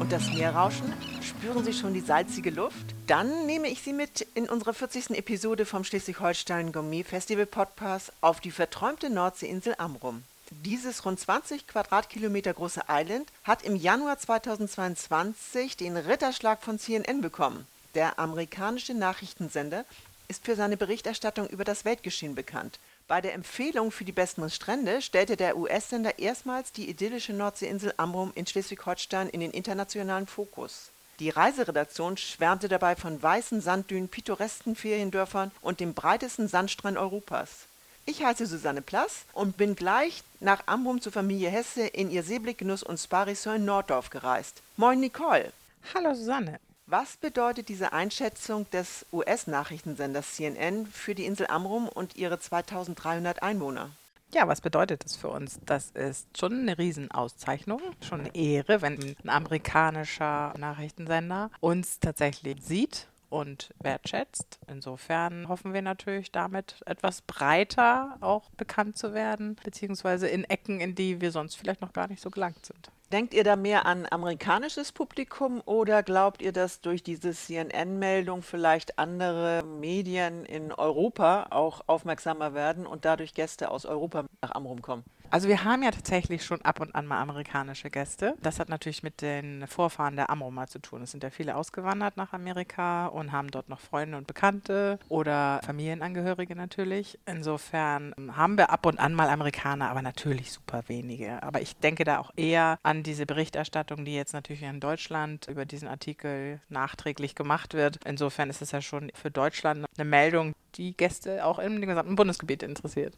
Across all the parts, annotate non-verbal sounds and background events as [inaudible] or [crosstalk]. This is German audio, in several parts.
und das Meerrauschen? Spüren Sie schon die salzige Luft? Dann nehme ich Sie mit in unserer 40. Episode vom Schleswig-Holstein Gourmet Festival Podcast auf die verträumte Nordseeinsel Amrum. Dieses rund 20 Quadratkilometer große Island hat im Januar 2022 den Ritterschlag von CNN bekommen. Der amerikanische Nachrichtensender ist für seine Berichterstattung über das Weltgeschehen bekannt. Bei der Empfehlung für die besten Strände stellte der US-Sender erstmals die idyllische Nordseeinsel Amrum in Schleswig-Holstein in den internationalen Fokus. Die Reiseredaktion schwärmte dabei von weißen Sanddünen, pittoresken Feriendörfern und dem breitesten Sandstrand Europas. Ich heiße Susanne Plass und bin gleich nach Amrum zur Familie Hesse in ihr Seeblickgenuss und Spa-Resort in Norddorf gereist. Moin Nicole. Hallo Susanne. Was bedeutet diese Einschätzung des US-Nachrichtensenders CNN für die Insel Amrum und ihre 2300 Einwohner? Ja, was bedeutet das für uns? Das ist schon eine Riesenauszeichnung, schon eine Ehre, wenn ein amerikanischer Nachrichtensender uns tatsächlich sieht und wertschätzt. Insofern hoffen wir natürlich damit etwas breiter auch bekannt zu werden, beziehungsweise in Ecken, in die wir sonst vielleicht noch gar nicht so gelangt sind. Denkt ihr da mehr an amerikanisches Publikum oder glaubt ihr, dass durch diese CNN-Meldung vielleicht andere Medien in Europa auch aufmerksamer werden und dadurch Gäste aus Europa nach Amrum kommen? Also wir haben ja tatsächlich schon ab und an mal amerikanische Gäste. Das hat natürlich mit den Vorfahren der Amrumer zu tun. Es sind ja viele ausgewandert nach Amerika und haben dort noch Freunde und Bekannte oder Familienangehörige natürlich. Insofern haben wir ab und an mal Amerikaner, aber natürlich super wenige. Aber ich denke da auch eher an diese Berichterstattung, die jetzt natürlich in Deutschland über diesen Artikel nachträglich gemacht wird. Insofern ist es ja schon für Deutschland eine Meldung, die Gäste auch im gesamten Bundesgebiet interessiert.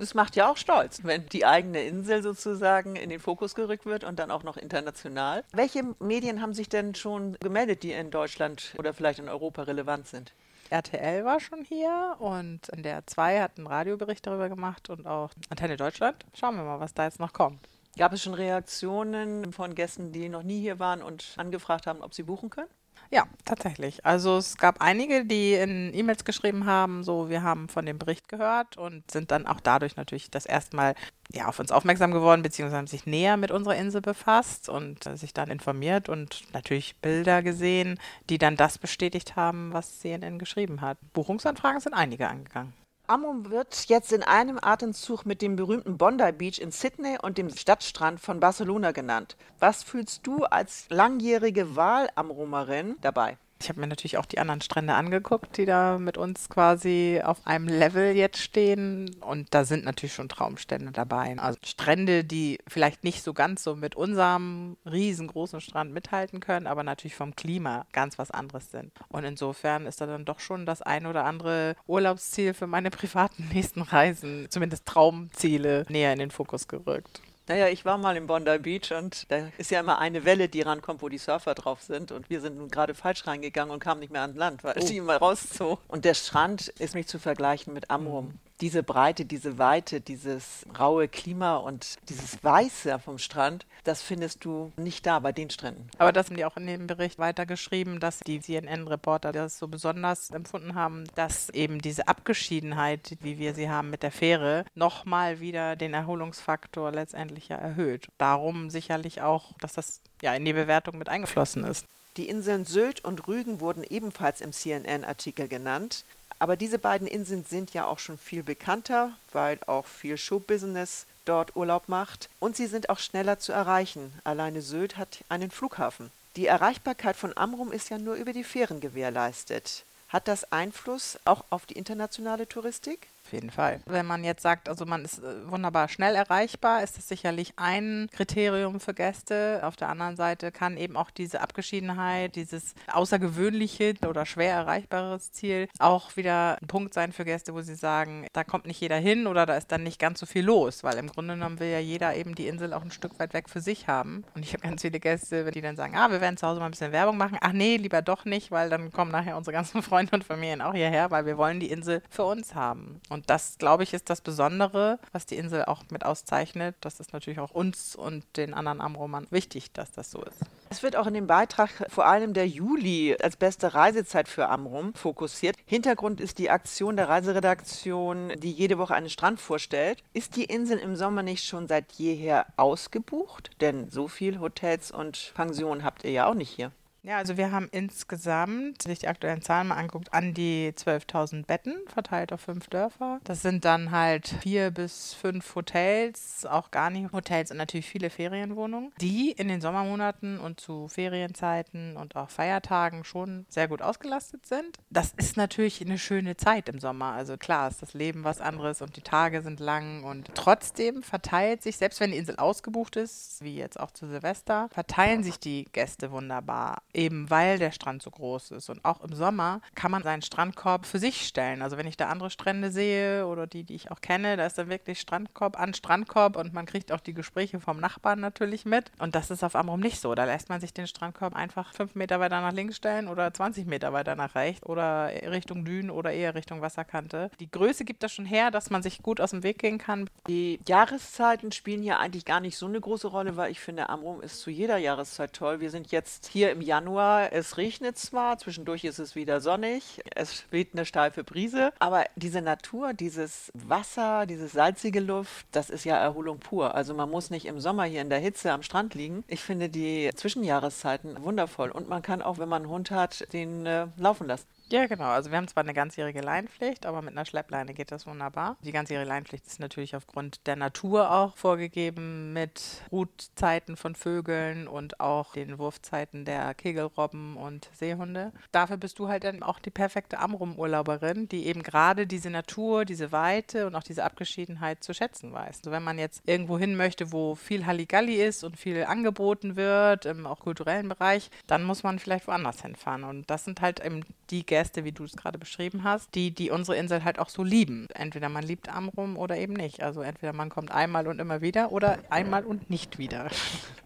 Das macht ja auch stolz, wenn die eigene Insel sozusagen in den Fokus gerückt wird und dann auch noch international. Welche Medien haben sich denn schon gemeldet, die in Deutschland oder vielleicht in Europa relevant sind? RTL war schon hier und in der 2 hat einen Radiobericht darüber gemacht und auch Antenne Deutschland. Schauen wir mal, was da jetzt noch kommt. Gab es schon Reaktionen von Gästen, die noch nie hier waren und angefragt haben, ob sie buchen können? Ja, tatsächlich. Also es gab einige, die in E-Mails geschrieben haben, so wir haben von dem Bericht gehört und sind dann auch dadurch natürlich das erste Mal ja, auf uns aufmerksam geworden, beziehungsweise haben sich näher mit unserer Insel befasst und äh, sich dann informiert und natürlich Bilder gesehen, die dann das bestätigt haben, was CNN geschrieben hat. Buchungsanfragen sind einige angegangen. Amrum wird jetzt in einem Atemzug mit dem berühmten Bondi Beach in Sydney und dem Stadtstrand von Barcelona genannt. Was fühlst du als langjährige Wahlamrumerin dabei? Ich habe mir natürlich auch die anderen Strände angeguckt, die da mit uns quasi auf einem Level jetzt stehen. Und da sind natürlich schon Traumstände dabei. Also Strände, die vielleicht nicht so ganz so mit unserem riesengroßen Strand mithalten können, aber natürlich vom Klima ganz was anderes sind. Und insofern ist da dann doch schon das ein oder andere Urlaubsziel für meine privaten nächsten Reisen, zumindest Traumziele, näher in den Fokus gerückt. Naja, ich war mal im Bondi Beach und da ist ja immer eine Welle, die rankommt, wo die Surfer drauf sind. Und wir sind nun gerade falsch reingegangen und kamen nicht mehr an Land, weil oh. die immer rauszog. Und der Strand ist nicht zu vergleichen mit Amrum. Mhm diese Breite, diese Weite, dieses raue Klima und dieses Weiße vom Strand, das findest du nicht da bei den Stränden. Aber das haben die auch in dem Bericht weitergeschrieben, dass die CNN-Reporter das so besonders empfunden haben, dass eben diese Abgeschiedenheit, wie wir sie haben mit der Fähre, nochmal wieder den Erholungsfaktor letztendlich ja erhöht. Darum sicherlich auch, dass das ja in die Bewertung mit eingeflossen ist. Die Inseln Sylt und Rügen wurden ebenfalls im CNN-Artikel genannt. Aber diese beiden Inseln sind ja auch schon viel bekannter, weil auch viel Showbusiness dort Urlaub macht. Und sie sind auch schneller zu erreichen. Alleine Sylt hat einen Flughafen. Die Erreichbarkeit von Amrum ist ja nur über die Fähren gewährleistet. Hat das Einfluss auch auf die internationale Touristik? Jeden Fall. Wenn man jetzt sagt, also man ist äh, wunderbar schnell erreichbar, ist das sicherlich ein Kriterium für Gäste. Auf der anderen Seite kann eben auch diese Abgeschiedenheit, dieses außergewöhnliche oder schwer erreichbares Ziel auch wieder ein Punkt sein für Gäste, wo sie sagen, da kommt nicht jeder hin oder da ist dann nicht ganz so viel los, weil im Grunde genommen will ja jeder eben die Insel auch ein Stück weit weg für sich haben. Und ich habe ganz viele Gäste, die dann sagen, ah, wir werden zu Hause mal ein bisschen Werbung machen. Ach nee, lieber doch nicht, weil dann kommen nachher unsere ganzen [laughs] Freunde und Familien auch hierher, weil wir wollen die Insel für uns haben. Und Und das, glaube ich, ist das Besondere, was die Insel auch mit auszeichnet. Das ist natürlich auch uns und den anderen Amromern wichtig, dass das so ist. Es wird auch in dem Beitrag vor allem der Juli als beste Reisezeit für Amrum fokussiert. Hintergrund ist die Aktion der Reiseredaktion, die jede Woche einen Strand vorstellt. Ist die Insel im Sommer nicht schon seit jeher ausgebucht? Denn so viel Hotels und Pensionen habt ihr ja auch nicht hier. Ja, also wir haben insgesamt, sich die aktuellen Zahlen mal anguckt, an die 12.000 Betten verteilt auf fünf Dörfer. Das sind dann halt vier bis fünf Hotels, auch gar nicht Hotels und natürlich viele Ferienwohnungen, die in den Sommermonaten und zu Ferienzeiten und auch Feiertagen schon sehr gut ausgelastet sind. Das ist natürlich eine schöne Zeit im Sommer. Also klar ist das Leben was anderes und die Tage sind lang und trotzdem verteilt sich, selbst wenn die Insel ausgebucht ist, wie jetzt auch zu Silvester, verteilen sich die Gäste wunderbar eben weil der Strand so groß ist. Und auch im Sommer kann man seinen Strandkorb für sich stellen. Also wenn ich da andere Strände sehe oder die, die ich auch kenne, da ist dann wirklich Strandkorb an Strandkorb und man kriegt auch die Gespräche vom Nachbarn natürlich mit. Und das ist auf Amrum nicht so. Da lässt man sich den Strandkorb einfach fünf Meter weiter nach links stellen oder 20 Meter weiter nach rechts oder Richtung Dünen oder eher Richtung Wasserkante. Die Größe gibt das schon her, dass man sich gut aus dem Weg gehen kann. Die Jahreszeiten spielen hier eigentlich gar nicht so eine große Rolle, weil ich finde, Amrum ist zu jeder Jahreszeit toll. Wir sind jetzt hier im Januar Januar. Es regnet zwar, zwischendurch ist es wieder sonnig, es weht eine steife Brise, aber diese Natur, dieses Wasser, diese salzige Luft, das ist ja Erholung pur. Also man muss nicht im Sommer hier in der Hitze am Strand liegen. Ich finde die Zwischenjahreszeiten wundervoll und man kann auch, wenn man einen Hund hat, den äh, laufen lassen. Ja, genau. Also wir haben zwar eine ganzjährige Leinpflicht, aber mit einer Schleppleine geht das wunderbar. Die ganzjährige Leinpflicht ist natürlich aufgrund der Natur auch vorgegeben mit Brutzeiten von Vögeln und auch den Wurfzeiten der Kegelrobben und Seehunde. Dafür bist du halt dann auch die perfekte Amrum-Urlauberin, die eben gerade diese Natur, diese Weite und auch diese Abgeschiedenheit zu schätzen weiß. Also wenn man jetzt irgendwo hin möchte, wo viel Halligalli ist und viel angeboten wird, im auch kulturellen Bereich, dann muss man vielleicht woanders hinfahren. Und das sind halt eben die Gäste, Gäste, wie du es gerade beschrieben hast, die, die unsere Insel halt auch so lieben. Entweder man liebt Amrum oder eben nicht. Also entweder man kommt einmal und immer wieder oder einmal und nicht wieder.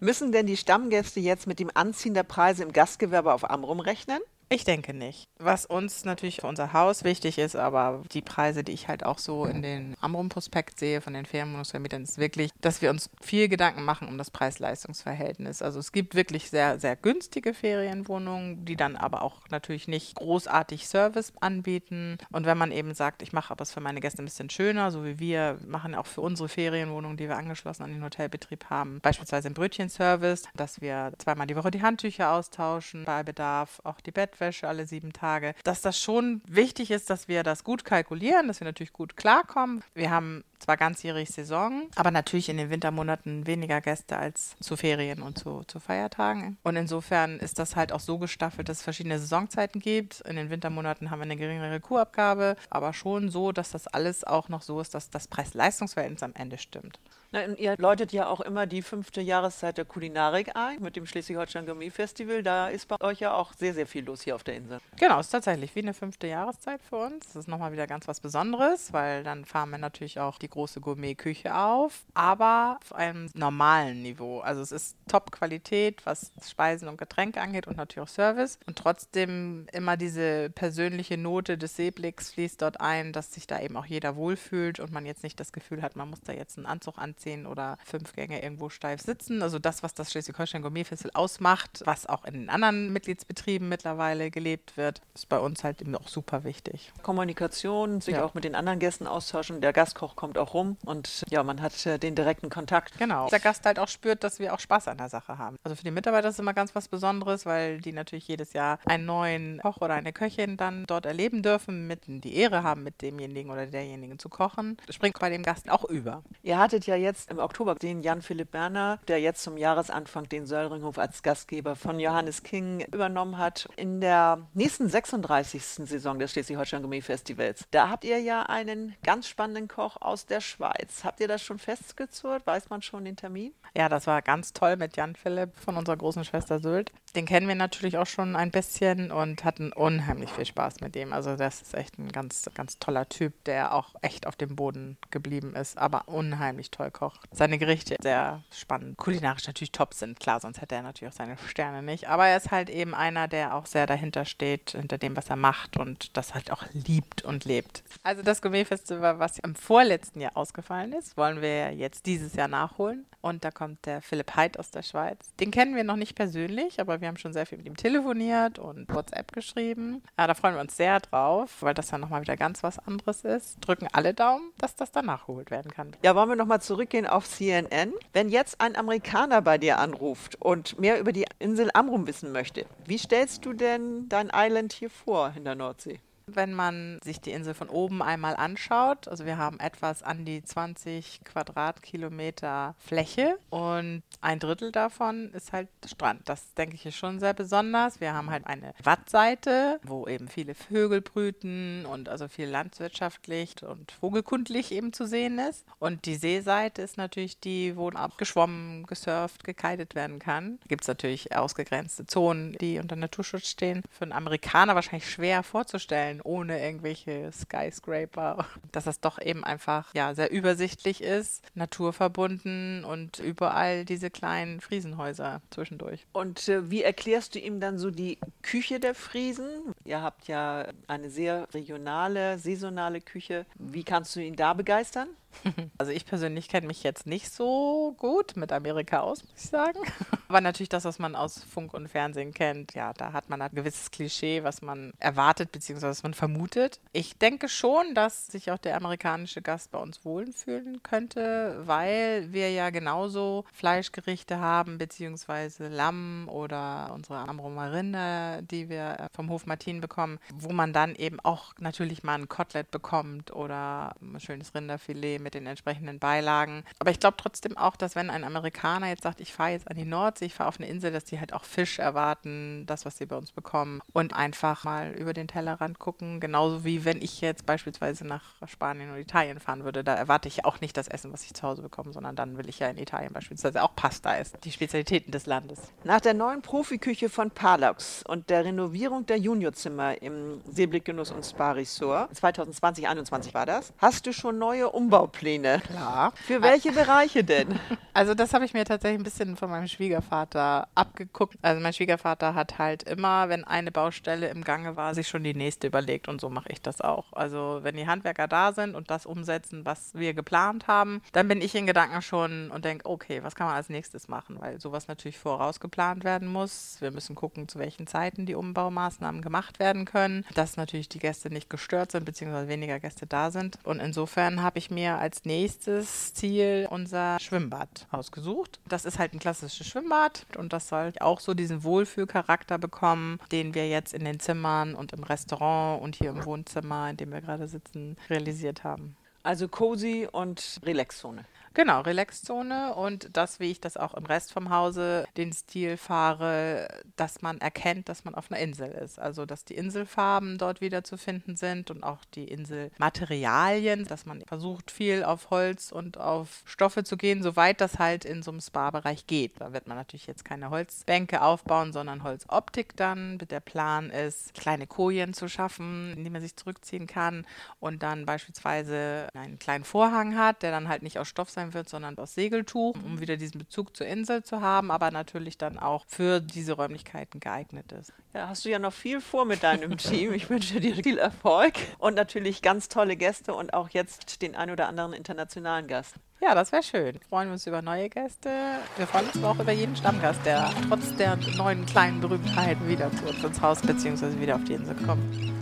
Müssen denn die Stammgäste jetzt mit dem Anziehen der Preise im Gastgewerbe auf Amrum rechnen? Ich denke nicht. Was uns natürlich für unser Haus wichtig ist, aber die Preise, die ich halt auch so in den Amrum-Prospekt sehe von den Ferienwohnungsvermietern, ist wirklich, dass wir uns viel Gedanken machen um das Preis-Leistungs-Verhältnis. Also es gibt wirklich sehr, sehr günstige Ferienwohnungen, die dann aber auch natürlich nicht großartig Service anbieten. Und wenn man eben sagt, ich mache aber es für meine Gäste ein bisschen schöner, so wie wir machen auch für unsere Ferienwohnungen, die wir angeschlossen an den Hotelbetrieb haben, beispielsweise im Brötchenservice, dass wir zweimal die Woche die Handtücher austauschen, bei Bedarf auch die Bett Bettwäsche alle sieben Tage, dass das schon wichtig ist, dass wir das gut kalkulieren, dass wir natürlich gut klarkommen. Wir haben zwar ganzjährig Saison, aber natürlich in den Wintermonaten weniger Gäste als zu Ferien und zu, zu Feiertagen. Und insofern ist das halt auch so gestaffelt, dass es verschiedene Saisonzeiten gibt. In den Wintermonaten haben wir eine geringere Kurabgabe, aber schon so, dass das alles auch noch so ist, dass das Preis-Leistungs-Verhältnis am Ende stimmt. Na, ihr läutet ja auch immer die fünfte Jahreszeit der Kulinarik ein mit dem Schleswig-Holstein Gourmet Festival. Da ist bei euch ja auch sehr, sehr viel los hier auf der Insel. Genau, ist tatsächlich wie eine fünfte Jahreszeit für uns. Das ist nochmal wieder ganz was Besonderes, weil dann fahren wir natürlich auch die große Gourmet-Küche auf, aber auf einem normalen Niveau. Also es ist Top-Qualität, was Speisen und Getränke angeht und natürlich auch Service. Und trotzdem immer diese persönliche Note des Seeblicks fließt dort ein, dass sich da eben auch jeder wohlfühlt und man jetzt nicht das Gefühl hat, man muss da jetzt einen Anzug anziehen oder fünf Gänge irgendwo steif sitzen. Also das, was das Schleswig-Holstein Gourmet Festival ausmacht, was auch in den anderen Mitgliedsbetrieben mittlerweile gelebt wird, ist bei uns halt eben auch super wichtig. Kommunikation, sich ja. auch mit den anderen Gästen austauschen. Der Gastkoch kommt auch rum und ja, man hat äh, den direkten Kontakt. Genau. Der Gast halt auch spürt, dass wir auch Spaß an der Sache haben. Also für die Mitarbeiter ist es immer ganz was Besonderes, weil die natürlich jedes Jahr einen neuen Koch oder eine Köchin dann dort erleben dürfen, mit die Ehre haben, mit demjenigen oder derjenigen zu kochen. Das springt bei dem Gast auch über. Ihr hattet ja jetzt im Oktober den Jan-Philipp Berner, der jetzt zum Jahresanfang den Söllringhof als Gastgeber von Johannes King übernommen hat. In der nächsten 36. Saison des Schleswig-Holstein Gourmet Festivals, da habt ihr ja einen ganz spannenden Koch aus der Schweiz. Habt ihr das schon festgezurrt? Weiß man schon den Termin? Ja, das war ganz toll mit Jan Philipp von unserer großen Schwester Sylt. Den kennen wir natürlich auch schon ein bisschen und hatten unheimlich viel Spaß mit dem. Also das ist echt ein ganz, ganz toller Typ, der auch echt auf dem Boden geblieben ist, aber unheimlich toll kocht. Seine Gerichte sehr spannend. Kulinarisch natürlich top sind, klar, sonst hätte er natürlich auch seine Sterne nicht. Aber er ist halt eben einer, der auch sehr dahinter steht, hinter dem, was er macht und das halt auch liebt und lebt. Also das Gourmet-Festival, was im vorletzten Jahr ausgefallen ist, wollen wir jetzt dieses Jahr nachholen. Und da kommt der Philipp Heid aus der Schweiz. Den kennen wir noch nicht persönlich, aber wir haben schon sehr viel mit ihm telefoniert und WhatsApp geschrieben. Ja, da freuen wir uns sehr drauf, weil das dann nochmal wieder ganz was anderes ist. Drücken alle Daumen, dass das dann nachgeholt werden kann. Ja, wollen wir nochmal zurückgehen auf CNN? Wenn jetzt ein Amerikaner bei dir anruft und mehr über die Insel Amrum wissen möchte, wie stellst du denn dein Island hier vor in der Nordsee? Wenn man sich die Insel von oben einmal anschaut, also wir haben etwas an die 20 Quadratkilometer Fläche und ein Drittel davon ist halt Strand. Das denke ich ist schon sehr besonders. Wir haben halt eine Wattseite, wo eben viele Vögel brüten und also viel landwirtschaftlich und vogelkundlich eben zu sehen ist. Und die Seeseite ist natürlich die, wo abgeschwommen, gesurft, gekeitet werden kann. Gibt es natürlich ausgegrenzte Zonen, die unter Naturschutz stehen. Für einen Amerikaner wahrscheinlich schwer vorzustellen sein, ohne irgendwelche Skyscraper. Dass das doch eben einfach ja, sehr übersichtlich ist, naturverbunden und überall diese kleinen Friesenhäuser zwischendurch. Und äh, wie erklärst du ihm dann so die Küche der Friesen? Ihr habt ja eine sehr regionale, saisonale Küche. Wie kannst du ihn da begeistern? [laughs] Also ich persönlich kenne mich jetzt nicht so gut mit Amerika aus, muss ich sagen. [laughs] Aber natürlich das, was man aus Funk und Fernsehen kennt, ja, da hat man ein gewisses Klischee, was man erwartet bzw. was man vermutet. Ich denke schon, dass sich auch der amerikanische Gast bei uns wohlfühlen könnte, weil wir ja genauso Fleischgerichte haben bzw. Lamm oder unsere Amromarinde, die wir vom Hof Martin bekommen, wo man dann eben auch natürlich mal ein Kotelett bekommt oder ein schönes Rinderfilet mit den entsprechenden Beilagen. Aber ich glaube trotzdem auch, dass wenn ein Amerikaner jetzt sagt, ich fahre jetzt an die Nordsee, ich fahre auf eine Insel, dass die halt auch Fisch erwarten, das, was sie bei uns bekommen und einfach mal über den Tellerrand gucken. Genauso wie wenn ich jetzt beispielsweise nach Spanien oder Italien fahren würde, da erwarte ich auch nicht das Essen, was ich zu Hause bekomme, sondern dann will ich ja in Italien beispielsweise auch Pasta essen, die Spezialitäten des Landes. Nach der neuen Profiküche von Palax und der Renovierung der Juniorzimmer im Seeblickgenuss und Spa Resort, 2020, 2021 war das, hast du schon neue Umbau Baupläne. Klar. Für welche Bereiche denn? [laughs] Also das habe ich mir tatsächlich ein bisschen von meinem Schwiegervater abgeguckt. Also mein Schwiegervater hat halt immer, wenn eine Baustelle im Gange war, sich schon die nächste überlegt und so mache ich das auch. Also wenn die Handwerker da sind und das umsetzen, was wir geplant haben, dann bin ich in Gedanken schon und denke, okay, was kann man als nächstes machen? Weil sowas natürlich vorausgeplant werden muss. Wir müssen gucken, zu welchen Zeiten die Umbaumaßnahmen gemacht werden können, dass natürlich die Gäste nicht gestört sind, beziehungsweise weniger Gäste da sind. Und insofern habe ich mir als nächstes Ziel unser Schwimmbad ausgesucht. Das ist halt ein klassisches Schwimmbad und das soll auch so diesen Wohlfühlcharakter bekommen, den wir jetzt in den Zimmern und im Restaurant und hier im Wohnzimmer, in dem wir gerade sitzen, realisiert haben. Also cozy und Relaxzone. Genau, Relaxzone und das, wie ich das auch im Rest vom Hause den Stil fahre, dass man erkennt, dass man auf einer Insel ist. Also, dass die Inselfarben dort wieder zu finden sind und auch die Inselmaterialien, dass man versucht, viel auf Holz und auf Stoffe zu gehen, soweit das halt in so einem Spa-Bereich geht. Da wird man natürlich jetzt keine Holzbänke aufbauen, sondern Holzoptik dann. Der Plan ist, kleine Kojen zu schaffen, in die man sich zurückziehen kann und dann beispielsweise einen kleinen Vorhang hat, der dann halt nicht aus Stoff sein sein wird, sondern aus Segeltuch, um wieder diesen Bezug zur Insel zu haben, aber natürlich dann auch für diese Räumlichkeiten geeignet ist. Ja, hast du ja noch viel vor mit deinem [laughs] Team. Ich wünsche dir viel Erfolg und natürlich ganz tolle Gäste und auch jetzt den ein oder anderen internationalen Gast. Ja, das wäre schön. Wir freuen uns über neue Gäste. Wir freuen uns aber auch über jeden Stammgast, der trotz der neuen kleinen Berühmtheiten wieder zu uns ins Haus bzw. wieder auf die Insel kommt.